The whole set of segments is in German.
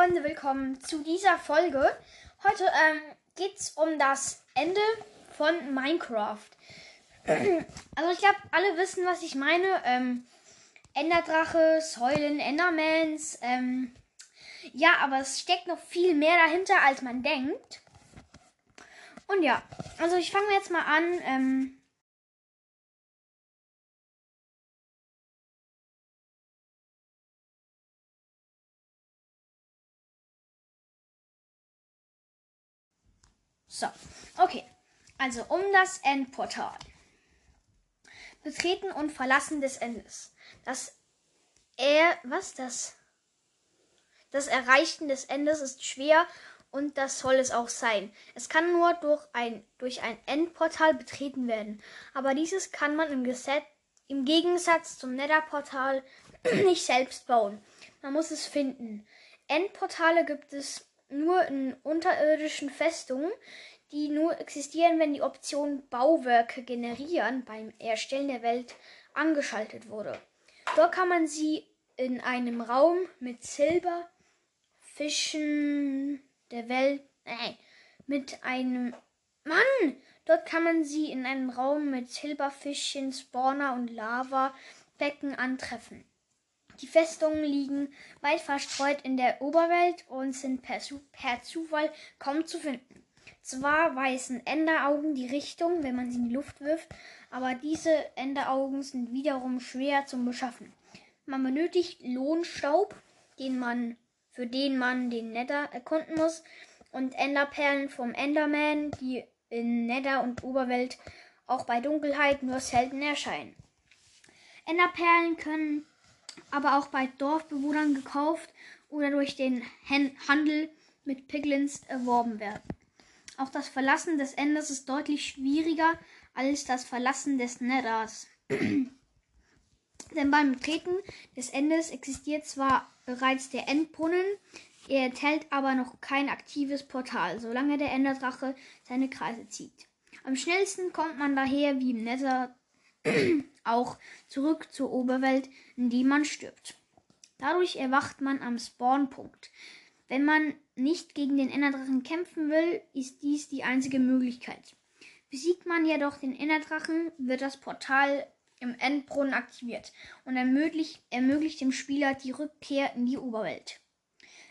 Freunde, willkommen zu dieser Folge. Heute ähm, geht es um das Ende von Minecraft. Also ich glaube, alle wissen, was ich meine. Ähm, Enderdrache, Säulen, Endermans. Ähm, ja, aber es steckt noch viel mehr dahinter, als man denkt. Und ja, also ich fange jetzt mal an. Ähm, So, okay. Also um das Endportal. Betreten und Verlassen des Endes. Das er was das das Erreichen des Endes ist schwer und das soll es auch sein. Es kann nur durch ein durch ein Endportal betreten werden, aber dieses kann man im Gesetz im Gegensatz zum Netherportal nicht selbst bauen. Man muss es finden. Endportale gibt es nur in unterirdischen Festungen, die nur existieren, wenn die Option Bauwerke generieren beim Erstellen der Welt angeschaltet wurde. Dort kann man sie in einem Raum mit Silberfischen der Welt, nein, mit einem Mann, dort kann man sie in einem Raum mit Silberfischchen, Spawner und Lava-Becken antreffen. Die Festungen liegen weit verstreut in der Oberwelt und sind per, per Zufall kaum zu finden. Zwar weisen Enderaugen die Richtung, wenn man sie in die Luft wirft, aber diese Enderaugen sind wiederum schwer zum Beschaffen. Man benötigt Lohnstaub, den man, für den man den Nether erkunden muss, und Enderperlen vom Enderman, die in Nether und Oberwelt auch bei Dunkelheit nur selten erscheinen. Enderperlen können aber auch bei Dorfbewohnern gekauft oder durch den Handel mit Piglins erworben werden. Auch das Verlassen des Endes ist deutlich schwieriger als das Verlassen des Nethers. Denn beim Betreten des Endes existiert zwar bereits der Endbrunnen, er enthält aber noch kein aktives Portal, solange der Enderdrache seine Kreise zieht. Am schnellsten kommt man daher wie im Nether auch zurück zur Oberwelt, in die man stirbt. Dadurch erwacht man am Spawnpunkt. Wenn man nicht gegen den Enderdrachen kämpfen will, ist dies die einzige Möglichkeit. Besiegt man jedoch den Enderdrachen, wird das Portal im Endbrunnen aktiviert und ermöglicht, ermöglicht dem Spieler die Rückkehr in die Oberwelt.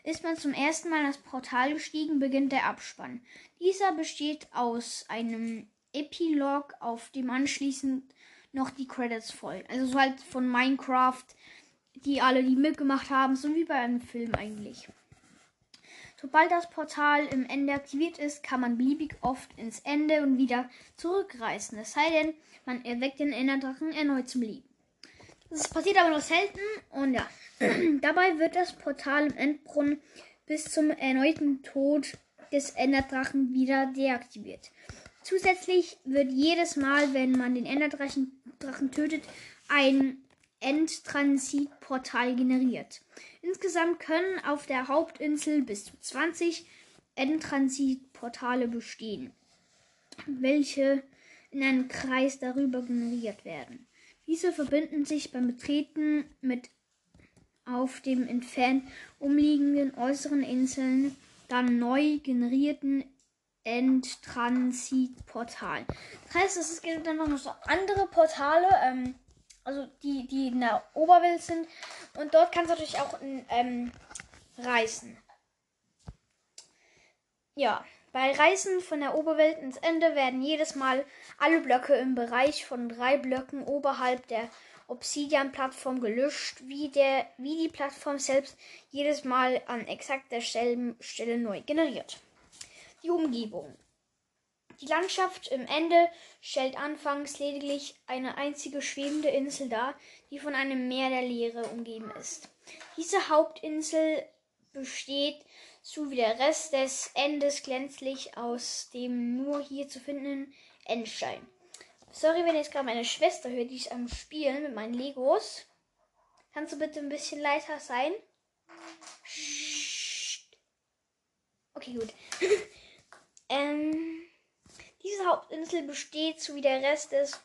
Ist man zum ersten Mal das Portal gestiegen, beginnt der Abspann. Dieser besteht aus einem Epilog, auf dem anschließend noch die Credits folgen. Also so halt von Minecraft, die alle, die mitgemacht haben, so wie bei einem Film eigentlich. Sobald das Portal im Ende aktiviert ist, kann man beliebig oft ins Ende und wieder zurückreißen. Es sei denn, man erweckt den Enderdrachen erneut zum Leben. Das passiert aber nur selten und ja. Dabei wird das Portal im Endbrunnen bis zum erneuten Tod des Enderdrachen wieder deaktiviert. Zusätzlich wird jedes Mal, wenn man den Enderdrachen tötet, ein Endtransitportal generiert. Insgesamt können auf der Hauptinsel bis zu 20 Endtransitportale bestehen, welche in einem Kreis darüber generiert werden. Diese verbinden sich beim Betreten mit auf dem entfernt umliegenden äußeren Inseln dann neu generierten Endtransitportalen. Das heißt, es gibt dann noch so andere Portale, ähm, also die, die in der Oberwelt sind. Und dort kannst du natürlich auch ähm, reisen. Ja, bei Reisen von der Oberwelt ins Ende werden jedes Mal alle Blöcke im Bereich von drei Blöcken oberhalb der Obsidian-Plattform gelöscht, wie, der, wie die Plattform selbst jedes Mal an exakt derselben Stelle neu generiert. Die Umgebung. Die Landschaft im Ende stellt anfangs lediglich eine einzige schwebende Insel dar, die von einem Meer der Leere umgeben ist. Diese Hauptinsel besteht, so wie der Rest des Endes glänzlich aus dem nur hier zu findenden Endstein. Sorry, wenn jetzt gerade meine Schwester hört, die ist am Spielen mit meinen Legos. Kannst du bitte ein bisschen leiser sein? Okay, gut. ähm. Diese Hauptinsel besteht, so wie der Rest des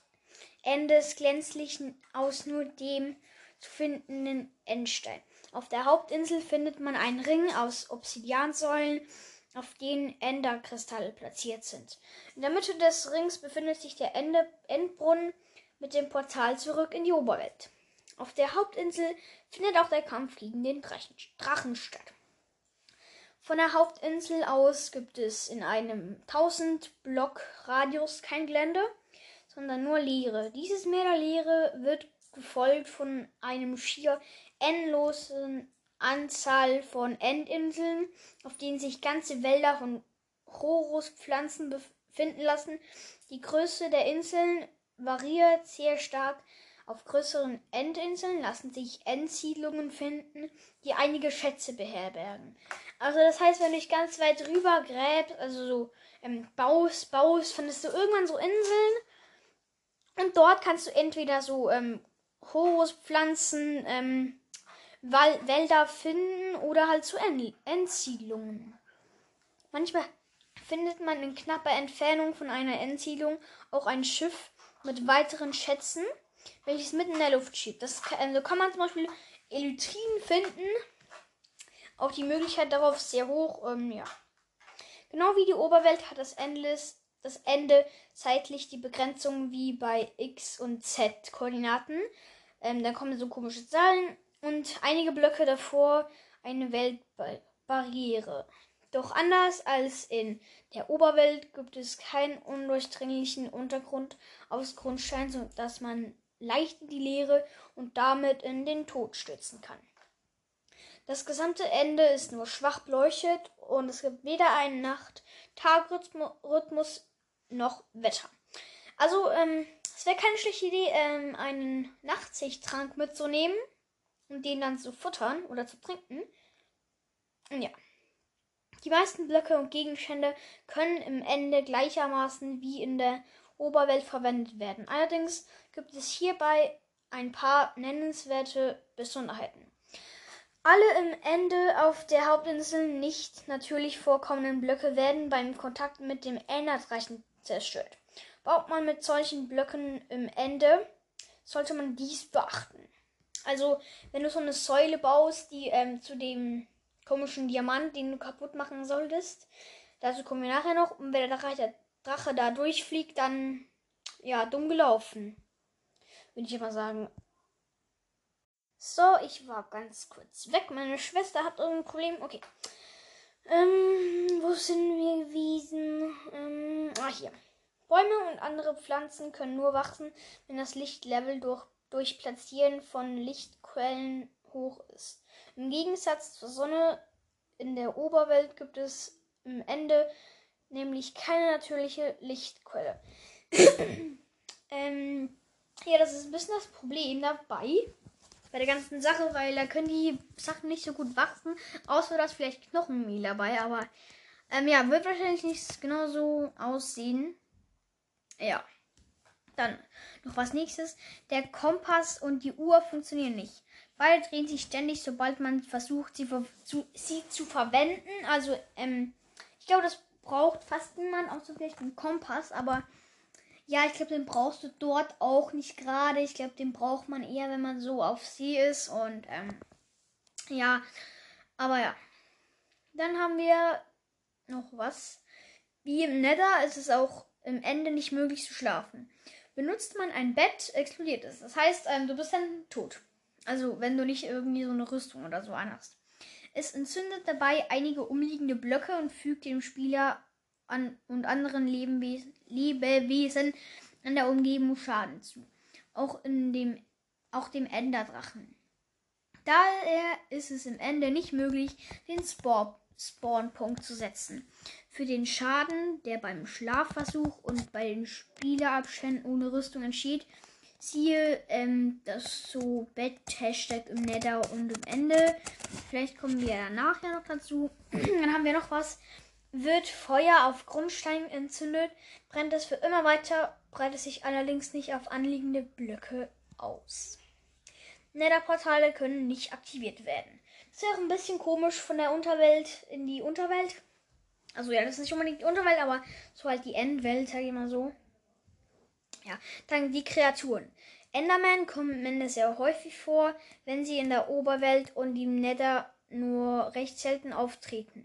Endes glänzlichen, aus nur dem zu findenden Endstein. Auf der Hauptinsel findet man einen Ring aus Obsidiansäulen, auf denen Enderkristalle platziert sind. In der Mitte des Rings befindet sich der Ende Endbrunnen mit dem Portal zurück in die Oberwelt. Auf der Hauptinsel findet auch der Kampf gegen den Drachen statt. Von der Hauptinsel aus gibt es in einem 1000 Block Radius kein Gelände, sondern nur Leere. Dieses Meer der Leere wird gefolgt von einem schier endlosen Anzahl von Endinseln, auf denen sich ganze Wälder von Choruspflanzen befinden lassen. Die Größe der Inseln variiert sehr stark. Auf größeren Endinseln lassen sich Endsiedlungen finden, die einige Schätze beherbergen. Also das heißt, wenn du dich ganz weit rüber gräbst, also so ähm, baust, baust, findest du irgendwann so Inseln. Und dort kannst du entweder so ähm, Choruspflanzen, ähm, Wälder finden oder halt zu Endsiedlungen. Manchmal findet man in knapper Entfernung von einer Endsiedlung auch ein Schiff mit weiteren Schätzen, welches mitten in der Luft schiebt. Das kann, also kann man zum Beispiel Elytrien finden. Auch die Möglichkeit darauf sehr hoch. Ähm, ja. Genau wie die Oberwelt hat das, Endless, das Ende zeitlich die Begrenzung wie bei X und Z Koordinaten. Ähm, dann kommen so komische Zahlen und einige Blöcke davor eine Weltbarriere. Doch anders als in der Oberwelt gibt es keinen undurchdringlichen Untergrund aus Grundstein, sodass man leicht in die Leere und damit in den Tod stürzen kann. Das gesamte Ende ist nur schwach beleuchtet und es gibt weder einen Nacht-Tag-Rhythmus noch Wetter. Also, ähm, es wäre keine schlechte Idee, ähm, einen Nachtsichttrank mitzunehmen und den dann zu futtern oder zu trinken. Ja. Die meisten Blöcke und Gegenstände können im Ende gleichermaßen wie in der Oberwelt verwendet werden. Allerdings gibt es hierbei ein paar nennenswerte Besonderheiten. Alle im Ende auf der Hauptinsel nicht natürlich vorkommenden Blöcke werden beim Kontakt mit dem Enderdrachen zerstört. Baut man mit solchen Blöcken im Ende, sollte man dies beachten. Also, wenn du so eine Säule baust, die ähm, zu dem komischen Diamant, den du kaputt machen solltest, dazu kommen wir nachher noch. Und wenn der Drache, da durchfliegt, dann ja, dumm gelaufen. Würde ich mal sagen. So, ich war ganz kurz weg. Meine Schwester hat irgendein Problem. Okay. Ähm, wo sind wir gewesen? Ähm, ah, hier. Bäume und andere Pflanzen können nur wachsen, wenn das Lichtlevel durch durch Platzieren von Lichtquellen hoch ist. Im Gegensatz zur Sonne in der Oberwelt gibt es im Ende nämlich keine natürliche Lichtquelle. ähm, ja, das ist ein bisschen das Problem dabei bei der ganzen Sache, weil da können die Sachen nicht so gut wachsen, außer dass vielleicht Knochenmehl dabei, aber ähm, ja, wird wahrscheinlich nicht genauso aussehen. Ja. Dann noch was nächstes. Der Kompass und die Uhr funktionieren nicht. Beide drehen sich ständig, sobald man versucht, sie, zu, sie zu verwenden. Also, ähm, ich glaube, das braucht fast niemand, außer vielleicht einen Kompass. Aber ja, ich glaube, den brauchst du dort auch nicht gerade. Ich glaube, den braucht man eher, wenn man so auf See ist. Und ähm, ja, aber ja. Dann haben wir noch was. Wie im Nether ist es auch im Ende nicht möglich zu schlafen. Benutzt man ein Bett, explodiert es. Das heißt, ähm, du bist dann tot. Also, wenn du nicht irgendwie so eine Rüstung oder so anhast. Es entzündet dabei einige umliegende Blöcke und fügt dem Spieler an und anderen Lebewesen, an der Umgebung Schaden zu. Auch in dem, auch dem Enderdrachen. Daher ist es im Ende nicht möglich, den Spore Spawnpunkt zu setzen. Für den Schaden, der beim Schlafversuch und bei den Spielerabständen ohne Rüstung entsteht, siehe ähm, das so Bett-Hashtag im Nether und im Ende. Vielleicht kommen wir danach ja noch dazu. Dann haben wir noch was. Wird Feuer auf Grundstein entzündet, brennt es für immer weiter, breitet sich allerdings nicht auf anliegende Blöcke aus. Nether-Portale können nicht aktiviert werden. Ist ja auch ein bisschen komisch von der Unterwelt in die Unterwelt. Also ja, das ist nicht unbedingt die Unterwelt, aber so halt die Endwelt, sag ich mal so. Ja, dann die Kreaturen. Endermen kommen sehr häufig vor, wenn sie in der Oberwelt und im Nether nur recht selten auftreten.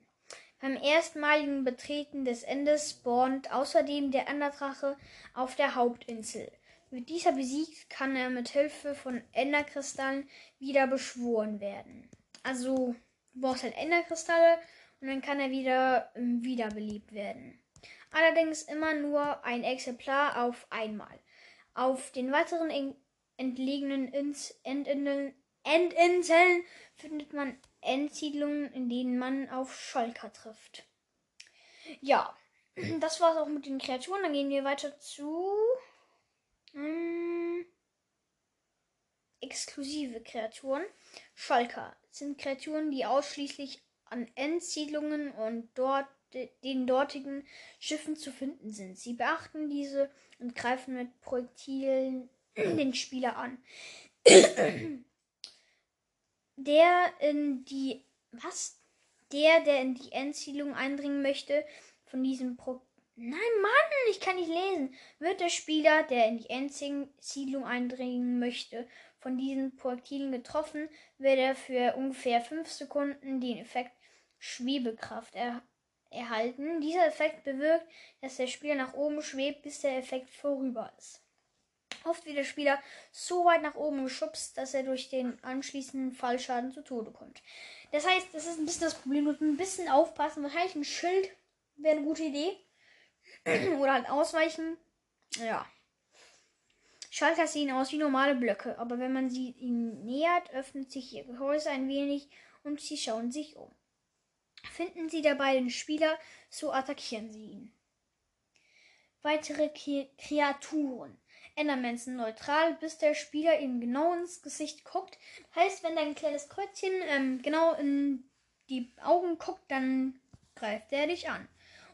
Beim erstmaligen Betreten des Endes spawnt außerdem der Enderdrache auf der Hauptinsel. Wird dieser besiegt, kann er mit Hilfe von Enderkristallen wieder beschworen werden. Also du brauchst halt Enderkristalle und dann kann er wieder ähm, wiederbelebt werden. Allerdings immer nur ein Exemplar auf einmal. Auf den weiteren entlegenen Ins Endinseln, Endinseln findet man Endsiedlungen, in denen man auf Scholker trifft. Ja, das war's auch mit den Kreaturen. Dann gehen wir weiter zu ähm, exklusive Kreaturen. Scholker sind Kreaturen, die ausschließlich an Endsiedlungen und dort den dortigen Schiffen zu finden sind. Sie beachten diese und greifen mit Projektilen den Spieler an. Der in die was? Der, der in die Endsiedlung eindringen möchte, von diesem Pro Nein, Mann, ich kann nicht lesen. Wird der Spieler, der in die Endsiedlung eindringen möchte, von diesen Projektilen getroffen, wird er für ungefähr 5 Sekunden den Effekt Schwebekraft er erhalten. Dieser Effekt bewirkt, dass der Spieler nach oben schwebt, bis der Effekt vorüber ist. Oft wird der Spieler so weit nach oben geschubst, dass er durch den anschließenden Fallschaden zu Tode kommt. Das heißt, das ist ein bisschen das Problem. Musst ein bisschen aufpassen. Wahrscheinlich ein Schild wäre eine gute Idee. Oder halt ausweichen. Ja. Schalter sehen aus wie normale Blöcke, aber wenn man sie ihnen nähert, öffnet sich ihr Gehäuse ein wenig und sie schauen sich um. Finden sie dabei den Spieler, so attackieren sie ihn. Weitere Kreaturen. Endermen sind neutral, bis der Spieler ihm genau ins Gesicht guckt. Heißt, wenn dein kleines Kreuzchen ähm, genau in die Augen guckt, dann greift er dich an.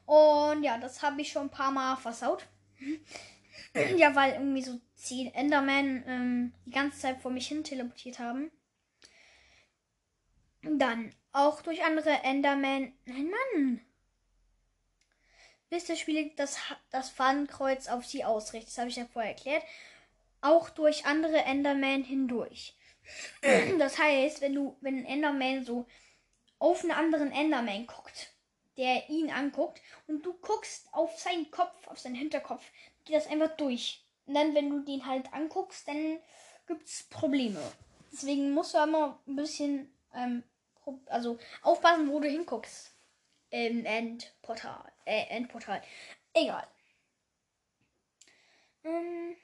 Und ja, das habe ich schon ein paar Mal versaut. ja, weil irgendwie so zehn Endermen ähm, die ganze Zeit vor mich hin teleportiert haben. Dann auch durch andere Endermen. Nein, Mann! Bis der Spieler das, das Fahnenkreuz auf sie ausrichtet. Das habe ich ja vorher erklärt. Auch durch andere Endermen hindurch. Das heißt, wenn du, wenn ein Enderman so auf einen anderen Enderman guckt, der ihn anguckt, und du guckst auf seinen Kopf, auf seinen Hinterkopf, geht das einfach durch. Und dann, wenn du den halt anguckst, dann gibt es Probleme. Deswegen musst du immer ein bisschen ähm, also aufpassen, wo du hinguckst. Im Endportal. Äh, Endportal. Egal. Ähm,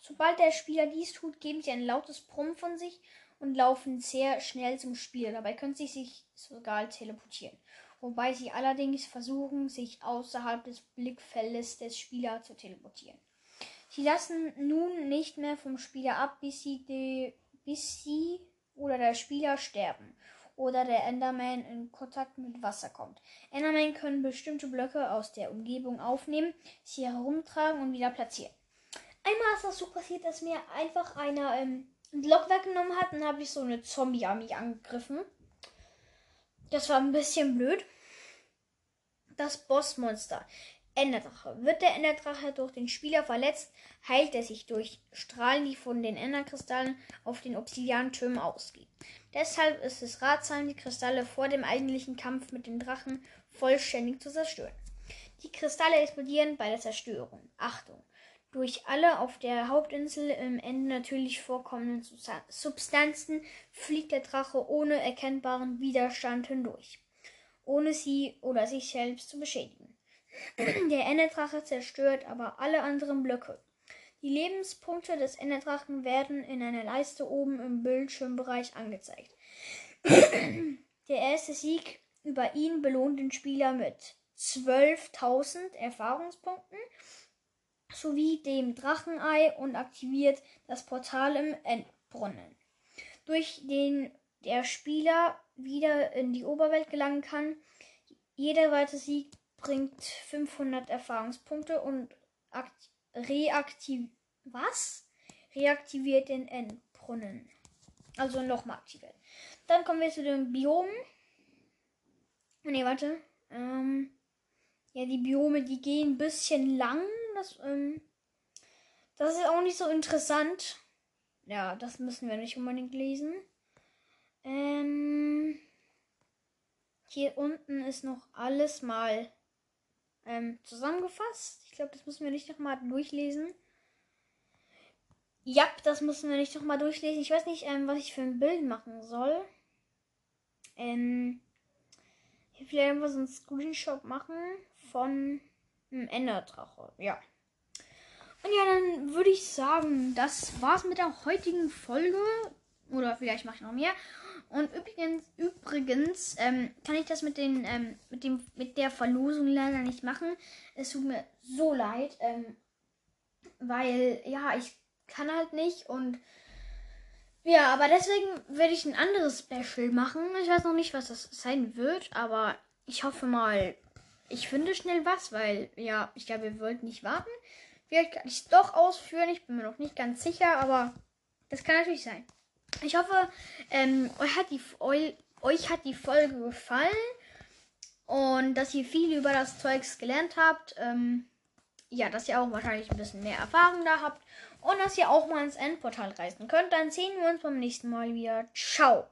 sobald der Spieler dies tut, geben sie ein lautes Brummen von sich und laufen sehr schnell zum Spieler. Dabei können sie sich sogar teleportieren. Wobei sie allerdings versuchen, sich außerhalb des Blickfeldes des Spielers zu teleportieren. Sie lassen nun nicht mehr vom Spieler ab, bis sie, de, bis sie oder der Spieler sterben oder der Enderman in Kontakt mit Wasser kommt. Endermen können bestimmte Blöcke aus der Umgebung aufnehmen, sie herumtragen und wieder platzieren. Einmal ist das so passiert, dass mir einfach einer ähm, ein Block weggenommen hat und habe ich so eine Zombie-Armee angegriffen. Das war ein bisschen blöd. Das Bossmonster. Enderdrache. Wird der Enderdrache durch den Spieler verletzt, heilt er sich durch Strahlen, die von den Enderkristallen auf den Obsidiantürmen ausgehen. Deshalb ist es ratsam, die Kristalle vor dem eigentlichen Kampf mit den Drachen vollständig zu zerstören. Die Kristalle explodieren bei der Zerstörung. Achtung! Durch alle auf der Hauptinsel im Ende natürlich vorkommenden Substanzen fliegt der Drache ohne erkennbaren Widerstand hindurch, ohne sie oder sich selbst zu beschädigen. Der Enderdrache zerstört aber alle anderen Blöcke. Die Lebenspunkte des Enderdrachen werden in einer Leiste oben im Bildschirmbereich angezeigt. Der erste Sieg über ihn belohnt den Spieler mit 12.000 Erfahrungspunkten sowie dem Drachenei und aktiviert das Portal im Endbrunnen, durch den der Spieler wieder in die Oberwelt gelangen kann. Jeder weitere Sieg bringt 500 Erfahrungspunkte und reaktiv was? Reaktiviert den Endbrunnen. Also nochmal aktiviert. Dann kommen wir zu den Biomen. Ne, warte. Ähm, ja, die Biome, die gehen ein bisschen lang. Das, ähm, das ist auch nicht so interessant. ja, das müssen wir nicht unbedingt lesen. Ähm, hier unten ist noch alles mal ähm, zusammengefasst. Ich glaube, das müssen wir nicht nochmal durchlesen. Ja, das müssen wir nicht nochmal durchlesen. Ich weiß nicht, ähm, was ich für ein Bild machen soll. Ähm, hier vielleicht einfach so einen Screenshot machen von einem Enderdrache. Ja. Und ja, dann würde ich sagen, das war's mit der heutigen Folge. Oder vielleicht mache ich noch mehr. Und übrigens, übrigens ähm, kann ich das mit den, ähm, mit dem, mit der Verlosung leider nicht machen. Es tut mir so leid, ähm, weil ja, ich kann halt nicht und ja, aber deswegen werde ich ein anderes Special machen. Ich weiß noch nicht, was das sein wird, aber ich hoffe mal, ich finde schnell was, weil ja, ich glaube, ihr wollt nicht warten. Vielleicht kann ich es doch ausführen. Ich bin mir noch nicht ganz sicher, aber das kann natürlich sein. Ich hoffe, ähm, euch, hat die, eu, euch hat die Folge gefallen und dass ihr viel über das Zeugs gelernt habt. Ähm, ja, dass ihr auch wahrscheinlich ein bisschen mehr Erfahrung da habt und dass ihr auch mal ins Endportal reisen könnt. Dann sehen wir uns beim nächsten Mal wieder. Ciao!